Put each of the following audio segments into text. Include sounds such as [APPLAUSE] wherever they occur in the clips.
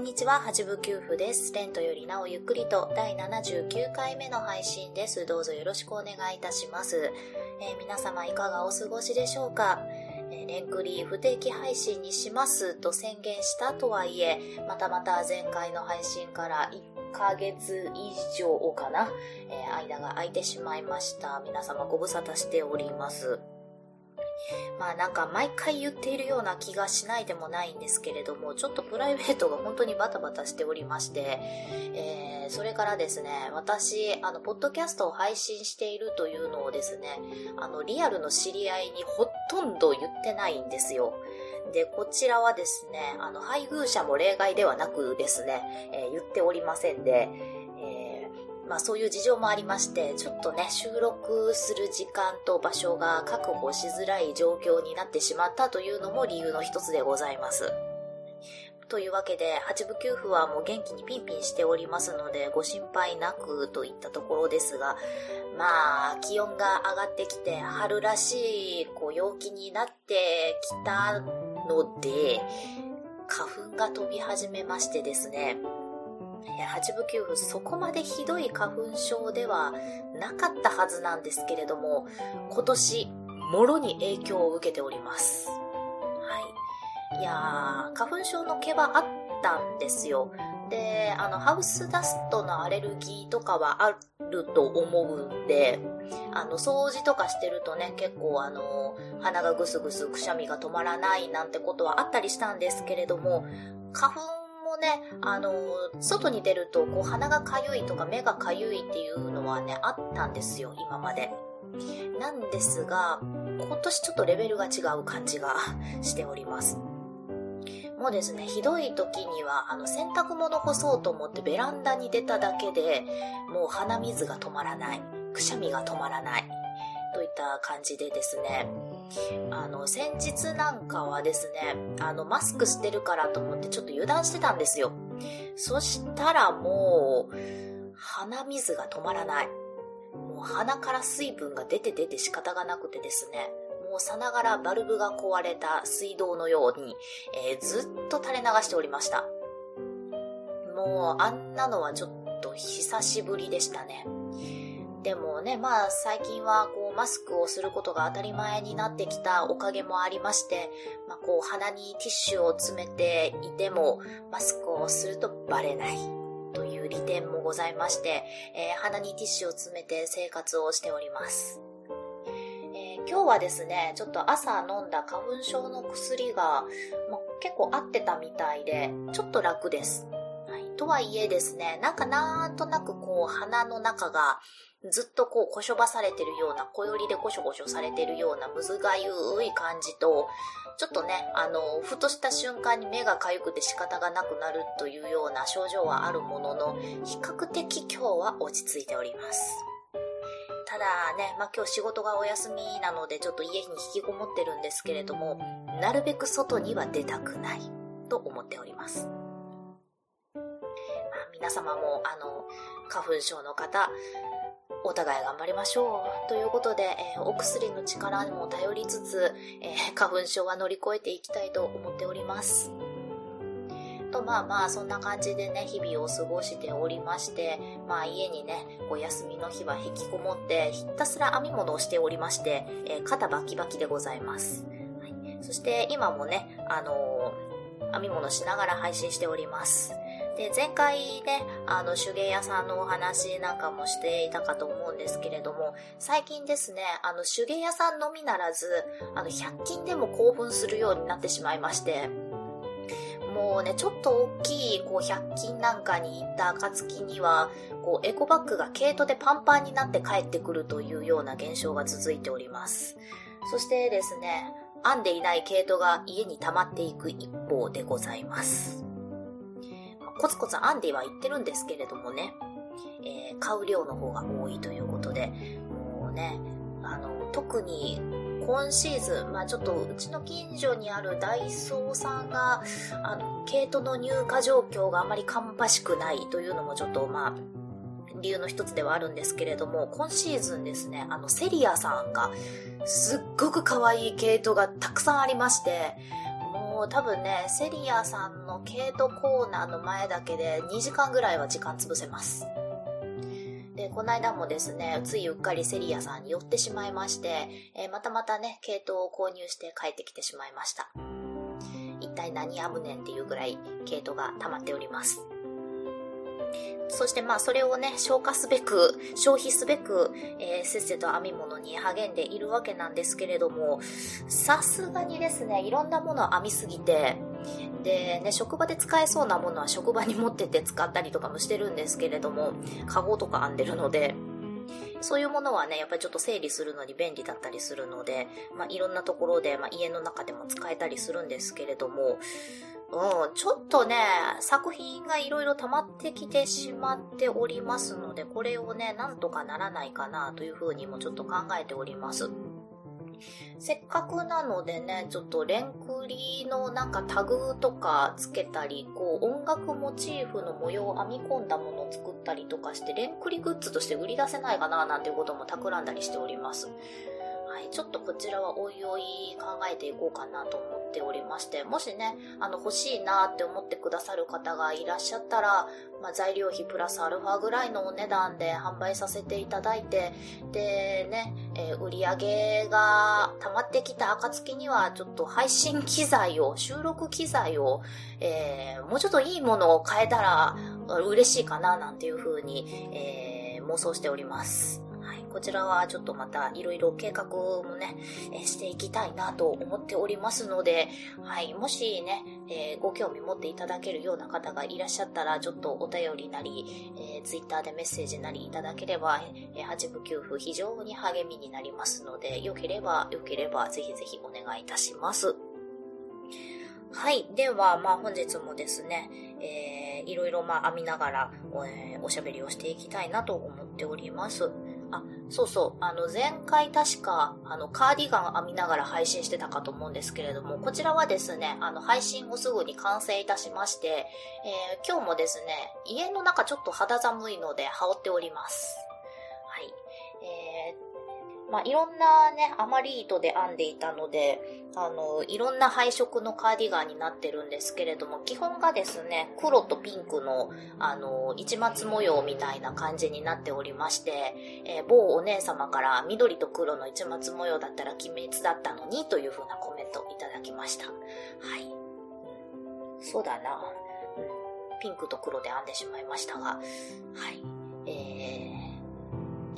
んにちは、八部九夫です。レントよりなおゆっくりと第79回目の配信です。どうぞよろしくお願いいたします。えー、皆様いかがお過ごしでしょうか、えー、レンクリー不定期配信にしますと宣言したとはいえ、またまた前回の配信から1ヶ月以上かな、えー、間が空いてしまいました。皆様ご無沙汰しております。まあなんか毎回言っているような気がしないでもないんですけれども、ちょっとプライベートが本当にバタバタしておりまして、えー、それからですね、私、あの、ポッドキャストを配信しているというのをですね、あの、リアルの知り合いにほとんど言ってないんですよ。で、こちらはですね、あの、配偶者も例外ではなくですね、えー、言っておりませんで、まあそういう事情もありまして、ちょっとね、収録する時間と場所が確保しづらい状況になってしまったというのも理由の一つでございます。というわけで、八部九夫はもう元気にピンピンしておりますので、ご心配なくといったところですが、まあ、気温が上がってきて、春らしい、こう、陽気になってきたので、花粉が飛び始めましてですね、八部九夫そこまでひどい花粉症ではなかったはずなんですけれども、今年、もろに影響を受けております。はい。いやー、花粉症の毛はあったんですよ。で、あの、ハウスダストのアレルギーとかはあると思うんで、あの、掃除とかしてるとね、結構あの、鼻がぐすぐすくしゃみが止まらないなんてことはあったりしたんですけれども、花粉ね、あの、外に出ると、こう、鼻がかゆいとか目がかゆいっていうのはね、あったんですよ、今まで。なんですが、今年ちょっとレベルが違う感じが [LAUGHS] しております。もうですね、ひどい時には、あの、洗濯物干そうと思ってベランダに出ただけで、もう鼻水が止まらない。くしゃみが止まらない。といった感じでですね、あの、先日なんかはですね、あの、マスクしてるからと思ってちょっと油断してたんですよ。そしたらもう、鼻水が止まらない。もう鼻から水分が出て出て仕方がなくてですね、もうさながらバルブが壊れた水道のように、えー、ずっと垂れ流しておりました。もうあんなのはちょっと久しぶりでしたね。でもね、まあ最近はこうマスクをすることが当たり前になってきたおかげもありまして、まあこう鼻にティッシュを詰めていてもマスクをするとバレないという利点もございまして、えー、鼻にティッシュを詰めて生活をしております。え、今日はですね、ちょっと朝飲んだ花粉症の薬が、ま、結構合ってたみたいで、ちょっと楽です。とはいえですね、なんかなんとなくこう鼻の中がずっとこうこしょばされてるような、小よりでこしょこしょされてるようなむずがゆい感じと、ちょっとね、あの、ふとした瞬間に目がかゆくて仕方がなくなるというような症状はあるものの、比較的今日は落ち着いております。ただね、まあ、今日仕事がお休みなのでちょっと家に引きこもってるんですけれども、なるべく外には出たくないと思っております。皆様もあの、花粉症の方、お互い頑張りましょう。ということで、えー、お薬の力にも頼りつつ、えー、花粉症は乗り越えていきたいと思っております。と、まあまあ、そんな感じでね、日々を過ごしておりまして、まあ家にね、お休みの日は引きこもって、ひたすら編み物をしておりまして、えー、肩バキバキでございます。はい、そして今もね、あの編み物しながら配信しております。で、前回ね、あの、手芸屋さんのお話なんかもしていたかと思うんですけれども、最近ですね、あの、手芸屋さんのみならず、あの、100均でも興奮するようになってしまいまして、もうね、ちょっと大きい、こう、100均なんかに行った暁には、こう、エコバッグが毛糸でパンパンになって帰ってくるというような現象が続いております。そしてですね、編んでいない毛糸が家に溜まっていく一方でございます。コツコツ編んでは言ってるんですけれどもね。えー、買う量の方が多いということで、もうね、あの、特に今シーズン、まあちょっとうちの近所にあるダイソーさんが、あの、毛糸の入荷状況があまり芳しくないというのもちょっとまあ、理由の一つではあるんですけれども、今シーズンですね、あの、セリアさんが、すっごく可愛い毛糸がたくさんありまして、もう多分ね、セリアさんの毛糸コーナーの前だけで2時間ぐらいは時間潰せます。で、この間もですね、ついうっかりセリアさんに寄ってしまいまして、えー、またまたね、ケイトを購入して帰ってきてしまいました。一体何やぶねんっていうぐらいケイトが溜まっております。そしてまあそれをね、消化すべく、消費すべく、えー、せっせと編み物に励んでいるわけなんですけれども、さすがにですね、いろんなものを編みすぎて、でね、職場で使えそうなものは職場に持ってって使ったりとかもしてるんですけれども、カゴとか編んでるので、そういうものはね、やっぱりちょっと整理するのに便利だったりするので、まあ、いろんなところで、まあ、家の中でも使えたりするんですけれども、うん、ちょっとね、作品がいろいろ溜まってきてしまっておりますので、これをね、なんとかならないかなというふうにもちょっと考えております。せっかくなのでね、ちょっとレンクリのなんかタグとかつけたり、こう音楽モチーフの模様を編み込んだものを作ったりとかして、レンクリグッズとして売り出せないかななんていうことも企んだりしております。はい、ちょっとこちらはおいおい考えていこうかなと思っておりまして、もしね、あの欲しいなって思ってくださる方がいらっしゃったら、まあ、材料費プラスアルファぐらいのお値段で販売させていただいて、でね、えー、売り上げが溜まってきた暁には、ちょっと配信機材を、収録機材を、えー、もうちょっといいものを変えたら嬉しいかななんていう風に、えー、妄想しております。こちらはちょっとまたいろいろ計画もね、えしていきたいなと思っておりますので、はい、もしね、えー、ご興味持っていただけるような方がいらっしゃったら、ちょっとお便りなり、えー、ツイッターでメッセージなりいただければ、えー、八部給付非常に励みになりますので、よければ、よければ、ぜひぜひお願いいたします。はい。では、まあ本日もですね、えー、いろいろまあ編みながら、えー、おしゃべりをしていきたいなと思っております。そうそう。あの、前回確か、あの、カーディガン編みながら配信してたかと思うんですけれども、こちらはですね、あの、配信後すぐに完成いたしまして、えー、今日もですね、家の中ちょっと肌寒いので羽織っております。はい。えー、まあ、いろんなね、アマリートで編んでいたので、あの、いろんな配色のカーディガンになってるんですけれども、基本がですね、黒とピンクの、あの、市松模様みたいな感じになっておりまして、えー、某お姉様から緑と黒の市松模様だったら鬼滅だったのに、という風なコメントいただきました。はい。そうだな。うん。ピンクと黒で編んでしまいましたが、はい。えー、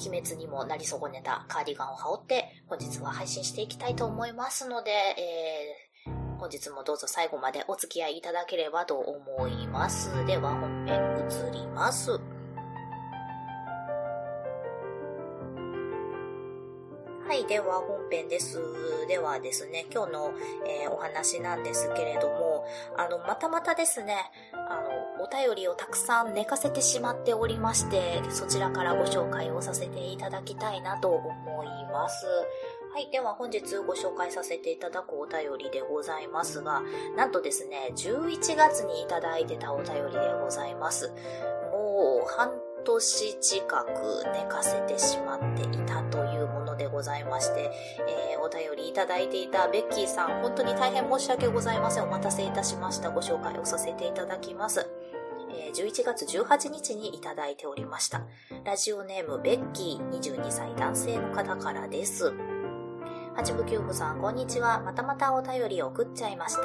鬼滅にもなり損ねたカーディガンを羽織って、本日は配信していきたいと思いますので、えー、本日もどうぞ最後までお付き合いいただければと思います。では本編移ります。い、では本編です。ではですね、今日の、えー、お話なんですけれども、あの、またまたですね、あの、お便りをたくさん寝かせてしまっておりまして、そちらからご紹介をさせていただきたいなと思います。はい。では本日ご紹介させていただくお便りでございますが、なんとですね、11月にいただいてたお便りでございます。もう半年近く寝かせてしまっていたとでございまして、えー、お便りいただいていたベッキーさん、本当に大変申し訳ございません。お待たせいたしました。ご紹介をさせていただきます。えー、11月18日にいただいておりました。ラジオネームベッキー、22歳男性の方からです。八部九夫さん、こんにちは。またまたお便りを送っちゃいました。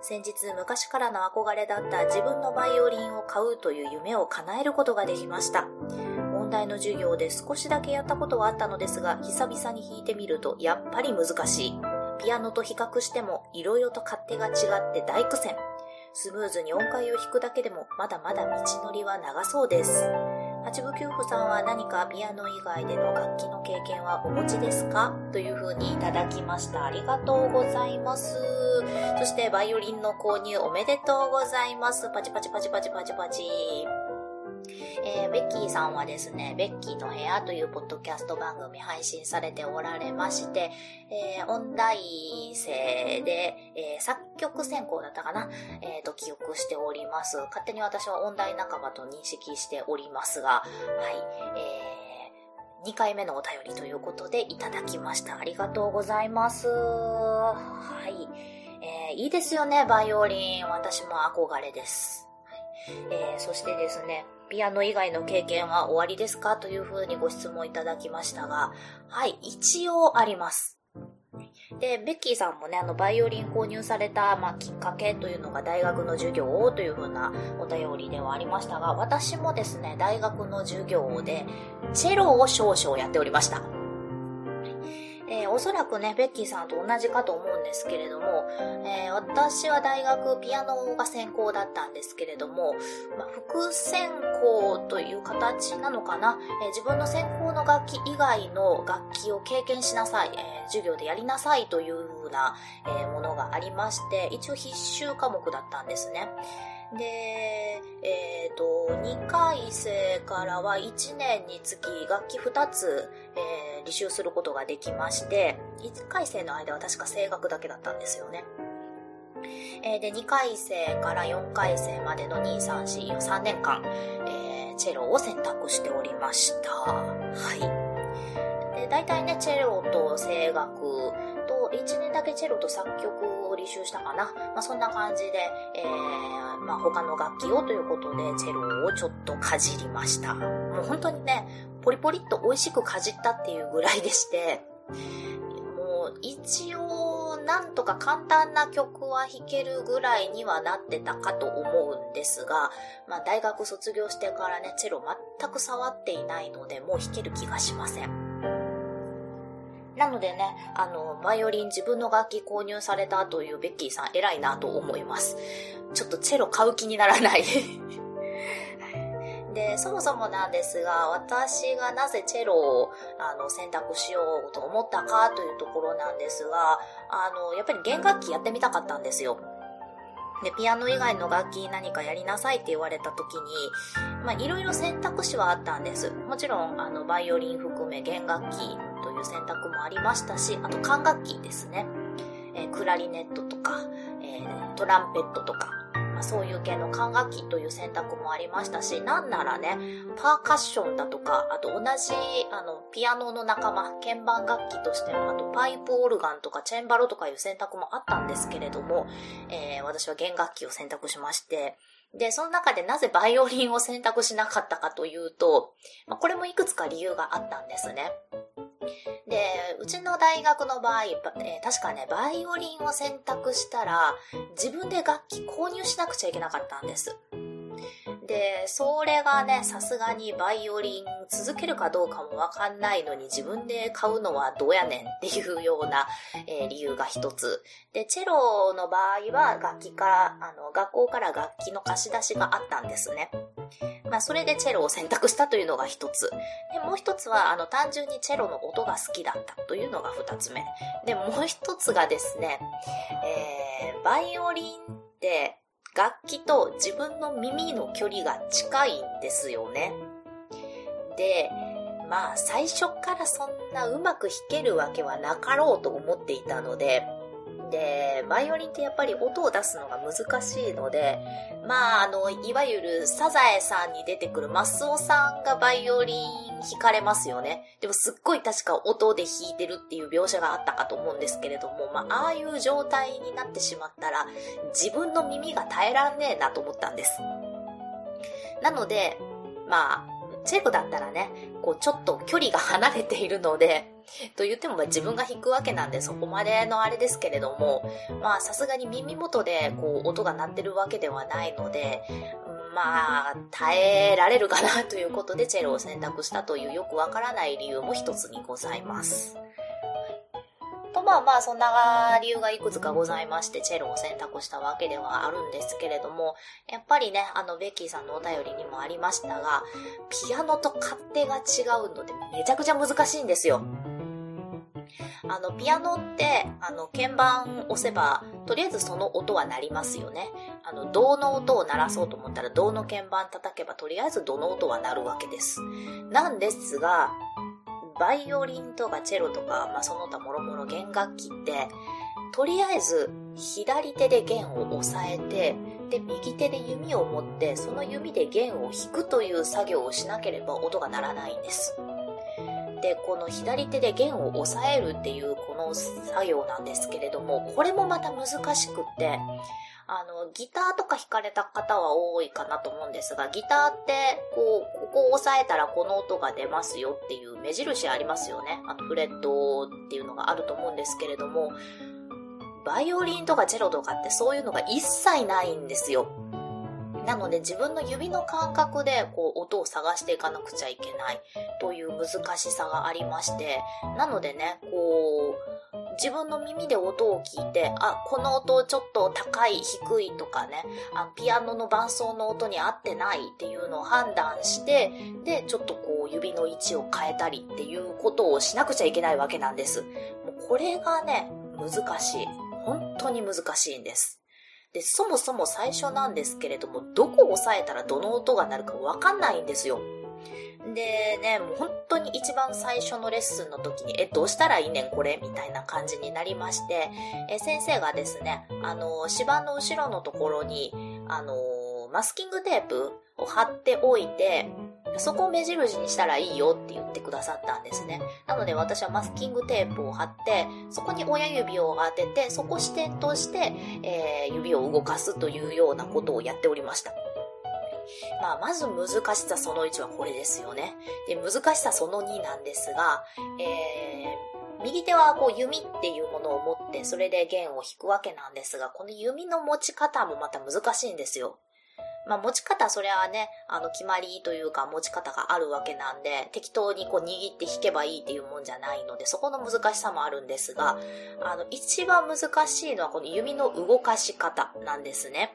先日、昔からの憧れだった自分のバイオリンを買うという夢を叶えることができました。問題の授業で少しだけやったことはあったのですが、久々に弾いてみるとやっぱり難しい。ピアノと比較しても色々と勝手が違って大苦戦。スムーズに音階を弾くだけでもまだまだ道のりは長そうです。八部九夫さんは何かピアノ以外での楽器の経験はお持ちですか？というふうにいただきました。ありがとうございます。そしてバイオリンの購入おめでとうございます。パチパチパチパチパチパチ。えー、ベッキーさんはですね、ベッキーの部屋というポッドキャスト番組配信されておられまして、えー、音大生で、えー、作曲専攻だったかな、えー、と記憶しております。勝手に私は音大仲間と認識しておりますが、はい、えー、2回目のお便りということでいただきました。ありがとうございます。はい。えー、いいですよね、バイオリン。私も憧れです。えー、そしてですね、ピアノ以外の経験は終わりですか？というふうにご質問いただきましたが、はい、一応あります。で、ベッキーさんもね、あの、バイオリン購入された、まあ、きっかけというのが大学の授業をというふうなお便りではありましたが、私もですね、大学の授業で、チェロを少々やっておりました。えー、おそらくね、ベッキーさんと同じかと思うんですけれども、えー、私は大学ピアノが専攻だったんですけれども、まあ、副専攻という形なのかな、えー、自分の専攻の楽器以外の楽器を経験しなさい、え授業でやりなさいというふうな、えものがありまして、一応必修科目だったんですね。で、えっ、ー、と、2回生からは1年につき楽器2つ、えー、履修することができまして、1回生の間は確か声楽だけだったんですよね。えー、で、2回生から4回生までの2、3、4、3年間、えー、チェロを選択しておりました。はい。で、大体ね、チェロと声楽と、1年だけチェロと作曲を履修したかな。まあ、そんな感じで、えー、まあ、他の楽器をということで、チェロをちょっとかじりました。もう本当にね、ポリポリっと美味しくかじったっていうぐらいでして、もう一応なんとか簡単な曲は弾けるぐらいにはなってたかと思うんですが、まあ大学卒業してからね、チェロ全く触っていないので、もう弾ける気がしません。なのでね、あの、バイオリン自分の楽器購入されたというベッキーさん偉いなと思います。ちょっとチェロ買う気にならない [LAUGHS] で、そもそもなんですが、私がなぜチェロをあの選択しようと思ったかというところなんですが、あの、やっぱり弦楽器やってみたかったんですよ。で、ピアノ以外の楽器何かやりなさいって言われた時に、まあ、いろいろ選択肢はあったんです。もちろん、あの、バイオリン含め弦楽器いう選択もありましたし、あと管楽器ですね。えー、クラリネットとか、えー、トランペットとか、まあ、そういう系の管楽器という選択もありましたし、なんならね、パーカッションだとか、あと同じ、あの、ピアノの仲間、鍵盤楽器としても、あとパイプオルガンとかチェンバロとかいう選択もあったんですけれども、えー、私は弦楽器を選択しまして、で、その中でなぜバイオリンを選択しなかったかというと、まあ、これもいくつか理由があったんですね。で、うちの大学の場合、えー、確かね、バイオリンを選択したら、自分で楽器購入しなくちゃいけなかったんです。で、それがね、さすがにバイオリン続けるかどうかもわかんないのに自分で買うのはどうやねんっていうような、えー、理由が一つ。で、チェロの場合は楽器から、あの、学校から楽器の貸し出しがあったんですね。まあ、それでチェロを選択したというのが一つ。で、もう一つは、あの、単純にチェロの音が好きだったというのが二つ目。で、もう一つがですね、えー、バイオリンって、楽器と自分の耳の距離が近いんですよね。で、まあ最初からそんなうまく弾けるわけはなかろうと思っていたので、で、バイオリンってやっぱり音を出すのが難しいので、まあ、あの、いわゆるサザエさんに出てくるマスオさんがバイオリン弾かれますよね。でもすっごい確か音で弾いてるっていう描写があったかと思うんですけれども、まあ、ああいう状態になってしまったら、自分の耳が耐えらんねえなと思ったんです。なので、まあ、チェコだったらね、こうちょっと距離が離れているので、と言っても自分が弾くわけなんでそこまでのあれですけれども、まあさすがに耳元でこう音が鳴ってるわけではないので、まあ耐えられるかなということでチェロを選択したというよくわからない理由も一つにございます。とまあまあそんな理由がいくつかございましてチェロを選択したわけではあるんですけれどもやっぱりねあのベッキーさんのお便りにもありましたがピアノと勝手が違うのでめちゃくちゃ難しいんですよ。あの、ピアノって、あの、鍵盤押せば、とりあえずその音は鳴りますよね。あの、銅の音を鳴らそうと思ったら、銅の鍵盤叩けば、とりあえず銅の音は鳴るわけです。なんですが、バイオリンとかチェロとか、まあ、その他もろもろ弦楽器って、とりあえず左手で弦を押さえて、で、右手で弓を持って、その弓で弦を弾くという作業をしなければ音が鳴らないんです。で、この左手で弦を押さえるっていうこの作業なんですけれども、これもまた難しくって、あの、ギターとか弾かれた方は多いかなと思うんですが、ギターって、こう、ここを押さえたらこの音が出ますよっていう目印ありますよね。あとフレットっていうのがあると思うんですけれども、バイオリンとかチェロとかってそういうのが一切ないんですよ。なので自分の指の感覚でこう音を探していかなくちゃいけないという難しさがありまして、なのでね、こう、自分の耳で音を聞いて、あ、この音ちょっと高い、低いとかね、あピアノの伴奏の音に合ってないっていうのを判断して、で、ちょっとこう指の位置を変えたりっていうことをしなくちゃいけないわけなんです。もうこれがね、難しい。本当に難しいんです。で、そもそも最初なんですけれども、どこを押さえたらどの音が鳴るかわかんないんですよ。でね、もう本当に一番最初のレッスンの時に、え、どうしたらいいねんこれみたいな感じになりまして、え、先生がですね、あの、芝の後ろのところに、あの、マスキングテープを貼っておいて、そこを目印にしたらいいよって言ってくださったんですね。なので私はマスキングテープを貼って、そこに親指を当てて、そこ視点として、えー、指を動かすというようなことをやっておりました。まあ、まず難しさその1はこれですよね。で、難しさその2なんですが、えー、右手はこう弓っていうものを持って、それで弦を弾くわけなんですが、この弓の持ち方もまた難しいんですよ。まあ持ち方それはね、あの決まりというか持ち方があるわけなんで、適当にこう握って弾けばいいっていうもんじゃないので、そこの難しさもあるんですが、あの一番難しいのはこの弓の動かし方なんですね。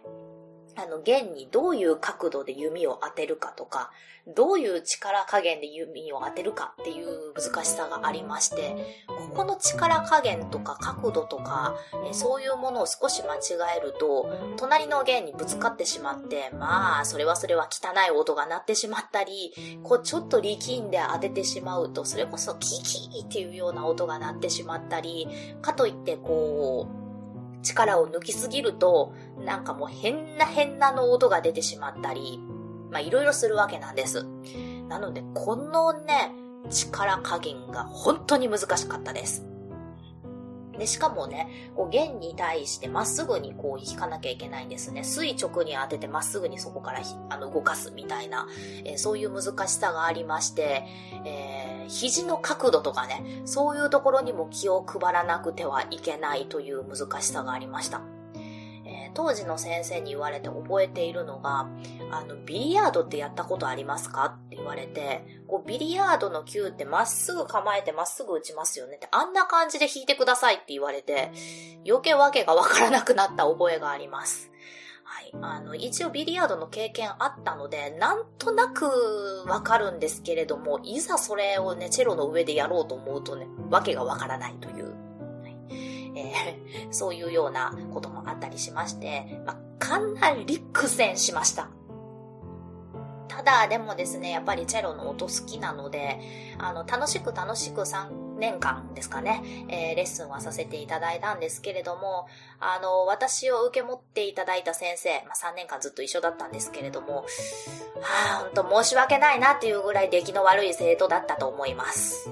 あの、弦にどういう角度で弓を当てるかとか、どういう力加減で弓を当てるかっていう難しさがありまして、ここの力加減とか角度とか、えそういうものを少し間違えると、隣の弦にぶつかってしまって、まあ、それはそれは汚い音が鳴ってしまったり、こう、ちょっと力んで当ててしまうと、それこそキーキーっていうような音が鳴ってしまったり、かといってこう、力を抜きすぎると、なんかもう変な変なの音が出てしまったり、まあいろいろするわけなんです。なので、このね、力加減が本当に難しかったです。で、しかもね、こう弦に対してまっすぐにこう弾かなきゃいけないんですね。垂直に当ててまっすぐにそこからあの動かすみたいな、えー、そういう難しさがありまして、えー、肘の角度とかね、そういうところにも気を配らなくてはいけないという難しさがありました。当時の先生に言われて覚えているのが、あの、ビリヤードってやったことありますかって言われて、こう、ビリヤードの球ってまっすぐ構えてまっすぐ打ちますよねって、あんな感じで弾いてくださいって言われて、余計わけがわからなくなった覚えがあります。はい。あの、一応ビリヤードの経験あったので、なんとなくわかるんですけれども、いざそれをね、チェロの上でやろうと思うとね、わけがわからないという。えー、[LAUGHS] そういうようなこともあったりしまして、まあ、かなり苦戦しました。ただ、でもですね、やっぱりチェロの音好きなので、あの、楽しく楽しく3年間ですかね、えー、レッスンはさせていただいたんですけれども、あの、私を受け持っていただいた先生、まあ、3年間ずっと一緒だったんですけれども、はぁ、ほんと申し訳ないなっていうぐらい出来の悪い生徒だったと思います。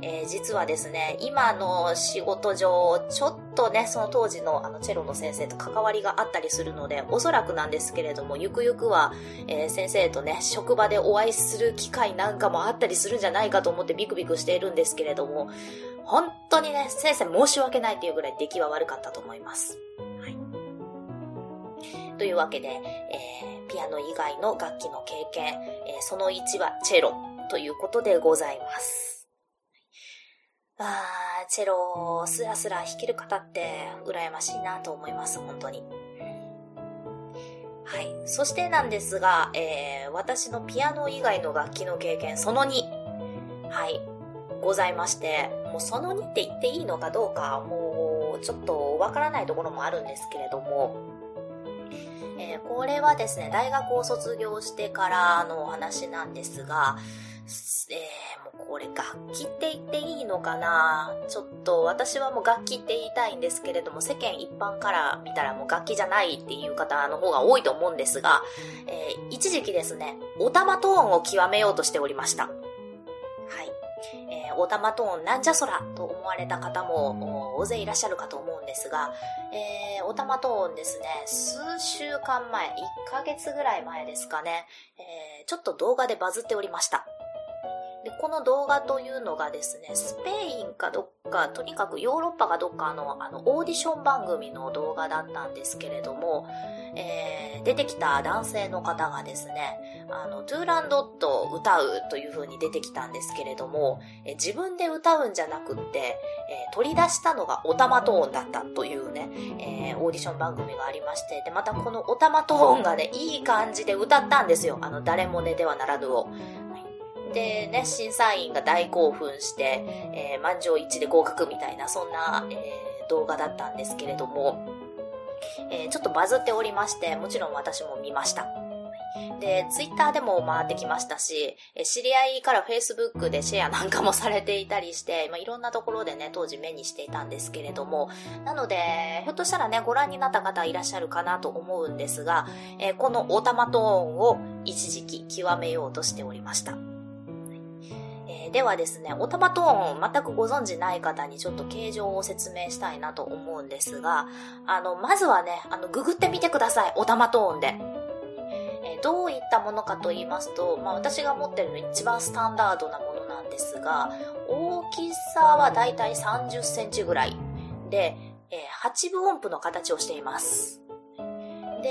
はい。えー、実はですね、今の仕事上、ちょっとね、その当時のあのチェロの先生と関わりがあったりするので、おそらくなんですけれども、ゆくゆくは、えー、先生とね、職場でお会いする機会なんかもあったりするんじゃないかと思ってビクビクしているんですけれども、本当にね、先生申し訳ないっていうぐらい出来は悪かったと思います。はい。というわけで、えー、ピアノ以外の楽器の経験、えー、その1はチェロということでございます。あー、チェロをスラスラ弾ける方って羨ましいなと思います、本当に。はい。そしてなんですが、えー、私のピアノ以外の楽器の経験、その2。はい。ございまして、もうその2って言っていいのかどうか、もうちょっとわからないところもあるんですけれども、えー、これはですね、大学を卒業してからのお話なんですが、えー、これ楽器って言っていいのかな？ちょっと私はもう楽器って言いたいんですけれども、世間一般から見たらもう楽器じゃないっていう方の方が多いと思うんですが、えー、一時期ですね、お玉トーンを極めようとしておりました。はい。えー、お玉トーンなんじゃそらと思われた方も大勢いらっしゃるかと思うんですが、えー、お玉トーンですね、数週間前、1ヶ月ぐらい前ですかね、えー、ちょっと動画でバズっておりました。で、この動画というのがですね、スペインかどっか、とにかくヨーロッパかどっかのあのオーディション番組の動画だったんですけれども、えー、出てきた男性の方がですね、あの、トゥーランドット歌うという風に出てきたんですけれども、え自分で歌うんじゃなくって、えー、取り出したのがオタマトーンだったというね、えー、オーディション番組がありまして、で、またこのオタマトーンがね、いい感じで歌ったんですよ。あの、誰もねではならぬを。でね、審査員が大興奮して、えー、満場一致で合格みたいな、そんな、えー、動画だったんですけれども、えー、ちょっとバズっておりまして、もちろん私も見ました。で、ツイッターでも回ってきましたし、知り合いからフェイスブックでシェアなんかもされていたりして、まあ、いろんなところでね、当時目にしていたんですけれども、なので、ひょっとしたらね、ご覧になった方いらっしゃるかなと思うんですが、えー、このオタマトーンを一時期極めようとしておりました。ではですね、オタマトーン全くご存知ない方にちょっと形状を説明したいなと思うんですが、あの、まずはね、あの、ググってみてください。オタマトーンで。えどういったものかと言いますと、まあ私が持ってるの一番スタンダードなものなんですが、大きさはだいたい30センチぐらいで、えー、8分音符の形をしています。で、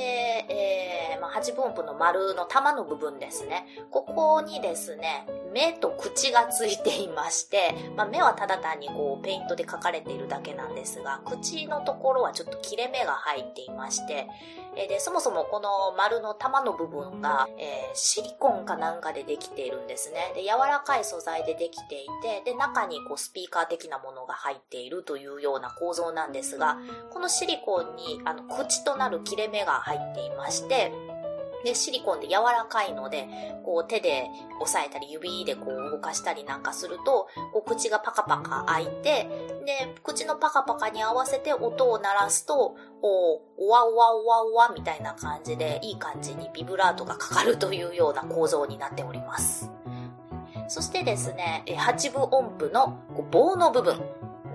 えー、まあ、8分音符の丸の玉の部分ですね。ここにですね、目と口がついていまして、まあ、目はただ単にこうペイントで描かれているだけなんですが、口のところはちょっと切れ目が入っていまして、えで、そもそもこの丸の玉の部分が、えー、シリコンかなんかでできているんですね。で、柔らかい素材でできていて、で、中にこうスピーカー的なものが入っているというような構造なんですが、このシリコンにあの口となる切れ目が入っていまして、で、シリコンで柔らかいので、こう手で押さえたり指でこう動かしたりなんかすると、こう口がパカパカ開いて、で、口のパカパカに合わせて音を鳴らすと、おおわおわおわおわみたいな感じで、いい感じにビブラートがかかるというような構造になっております。そしてですね、8分音符の棒の部分。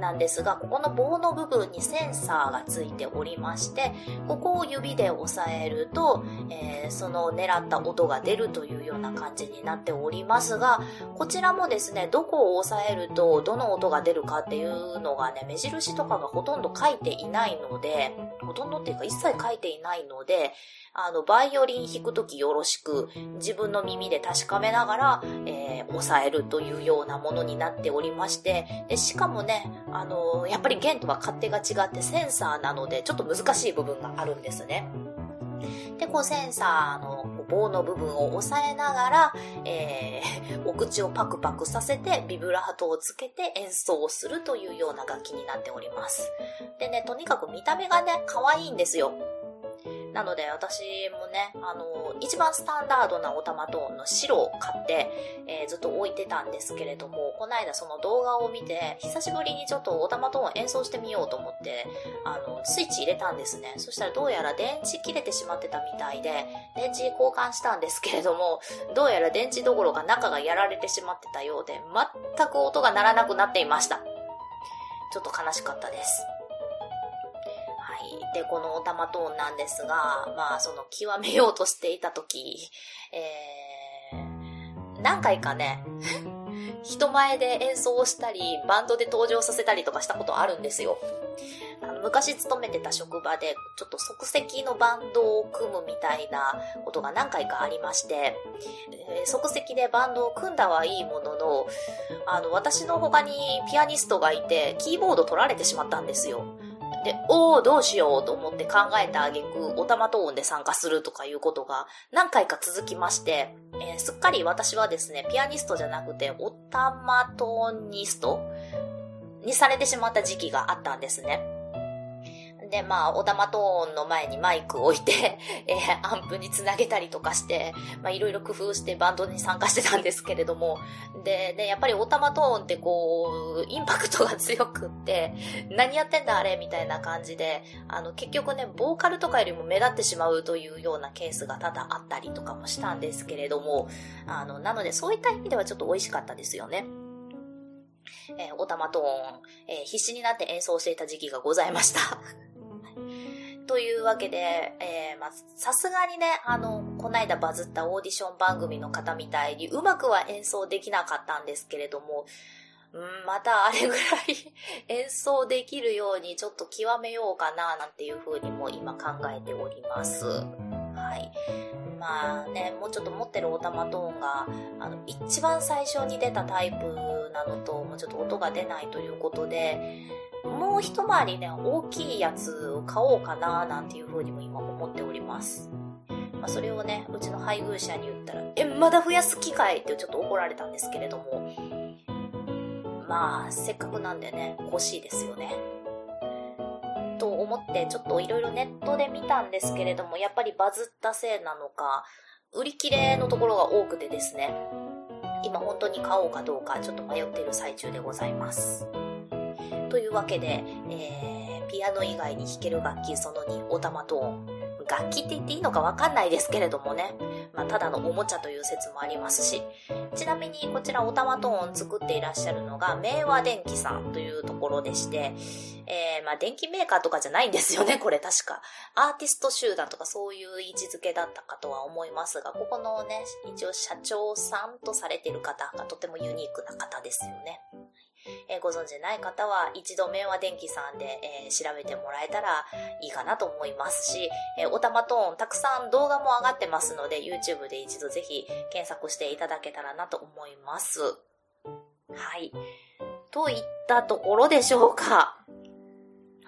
なんですが、ここの棒の部分にセンサーがついておりまして、ここを指で押さえると、えー、その狙った音が出るというような感じになっておりますが、こちらもですね、どこを押さえるとどの音が出るかっていうのがね、目印とかがほとんど書いていないので、ほとんどっていうか一切書いていないので、あの、バイオリン弾くときよろしく、自分の耳で確かめながら、えー、押さえるというようなものになっておりまして、でしかもね、あのやっぱり弦とは勝手が違ってセンサーなので、ちょっと難しい部分があるんですね。で、こうセンサーの棒の部分を押さえながら、えー、[LAUGHS] お口をパクパクさせてビブラートをつけて演奏をするというような楽器になっております。でね、とにかく見た目がね、可愛いんですよ。なので私もね、あの、一番スタンダードなオタマトーンの白を買って、えー、ずっと置いてたんですけれども、この間その動画を見て、久しぶりにちょっとオタマトーン演奏してみようと思って、あの、スイッチ入れたんですね。そしたらどうやら電池切れてしまってたみたいで、電池交換したんですけれども、どうやら電池どころか中がやられてしまってたようで、全く音が鳴らなくなっていました。ちょっと悲しかったです。で、このオタマトーンなんですが、まあ、その極めようとしていた時、えー、何回かね、[LAUGHS] 人前で演奏したり、バンドで登場させたりとかしたことあるんですよ。あの昔勤めてた職場で、ちょっと即席のバンドを組むみたいなことが何回かありまして、えー、即席でバンドを組んだはいいものの、あの、私の他にピアニストがいて、キーボード取られてしまったんですよ。で、おー、どうしようと思って考えた挙句、オタマトーンで参加するとかいうことが何回か続きまして、えー、すっかり私はですね、ピアニストじゃなくて、オタマトーニストにされてしまった時期があったんですね。で、まあ、オタマトーンの前にマイクを置いて、[LAUGHS] えー、アンプにつなげたりとかして、まあ、いろいろ工夫してバンドに参加してたんですけれども、で、ね、やっぱりオタマトーンってこう、インパクトが強くって、何やってんだあれ？みたいな感じで、あの、結局ね、ボーカルとかよりも目立ってしまうというようなケースが多々あったりとかもしたんですけれども、あの、なのでそういった意味ではちょっと美味しかったですよね。えー、オタマトーン、えー、必死になって演奏していた時期がございました。というわけで、えー、まさすがにね、あの、こないだバズったオーディション番組の方みたいにうまくは演奏できなかったんですけれども、うん、またあれぐらい [LAUGHS] 演奏できるようにちょっと極めようかななんていうふうにも今考えております。はい。まあね、もうちょっと持ってるオタマトーンが、あの、一番最初に出たタイプなのと、もうちょっと音が出ないということで、もう一回りね、大きいやつを買おうかななんていうふうにも今思っております。まあ、それをね、うちの配偶者に言ったら、え、まだ増やす機会ってちょっと怒られたんですけれども、まあ、せっかくなんでね、欲しいですよね。と思って、ちょっといろいろネットで見たんですけれども、やっぱりバズったせいなのか、売り切れのところが多くてですね、今本当に買おうかどうかちょっと迷っている最中でございます。というわけで、えー、ピアノ以外に弾ける楽器その2、オタマトーン。楽器って言っていいのかわかんないですけれどもね。まあ、ただのおもちゃという説もありますし。ちなみに、こちらオタマトーン作っていらっしゃるのが、明和電機さんというところでして、えー、まあ、電気メーカーとかじゃないんですよね、これ確か。アーティスト集団とかそういう位置づけだったかとは思いますが、ここのね、一応社長さんとされている方がとてもユニークな方ですよね。えー、ご存知ない方は一度明和電機さんで、えー、調べてもらえたらいいかなと思いますし、えー、オタマトーンたくさん動画も上がってますので YouTube で一度ぜひ検索していただけたらなと思います。はい。といったところでしょうか。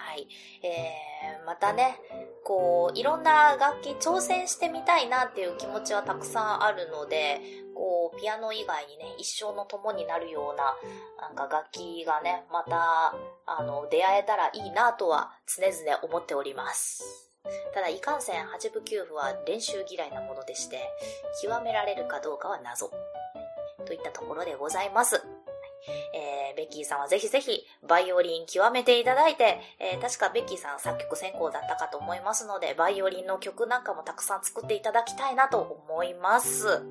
はい。えー、またね、こう、いろんな楽器挑戦してみたいなっていう気持ちはたくさんあるので、こう、ピアノ以外にね、一生の友になるような、なんか楽器がね、また、あの、出会えたらいいなとは常々思っております。ただ、いかんせん八部九部は練習嫌いなものでして、極められるかどうかは謎。といったところでございます。えー、ベッキーさんはぜひぜひバイオリン極めていただいて、えー、確かベッキーさん作曲専攻だったかと思いますので、バイオリンの曲なんかもたくさん作っていただきたいなと思います。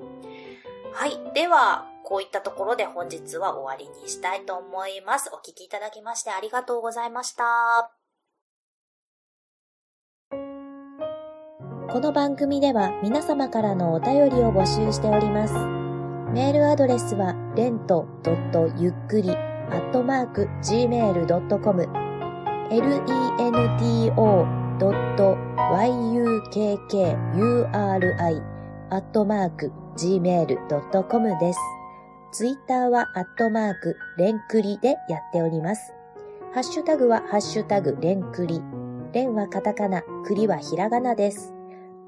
はい。では、こういったところで本日は終わりにしたいと思います。お聴きいただきましてありがとうございました。この番組では皆様からのお便りを募集しております。メールアドレスは、レントゆっくり、アットマーク、gmail.com、lento.yukkuri、アットマーク、gmail.com です。ツイッターは、アットマーク、レンクリでやっております。ハッシュタグは、ハッシュタグ、レンクリ。レンはカタカナ、クリはひらがなです。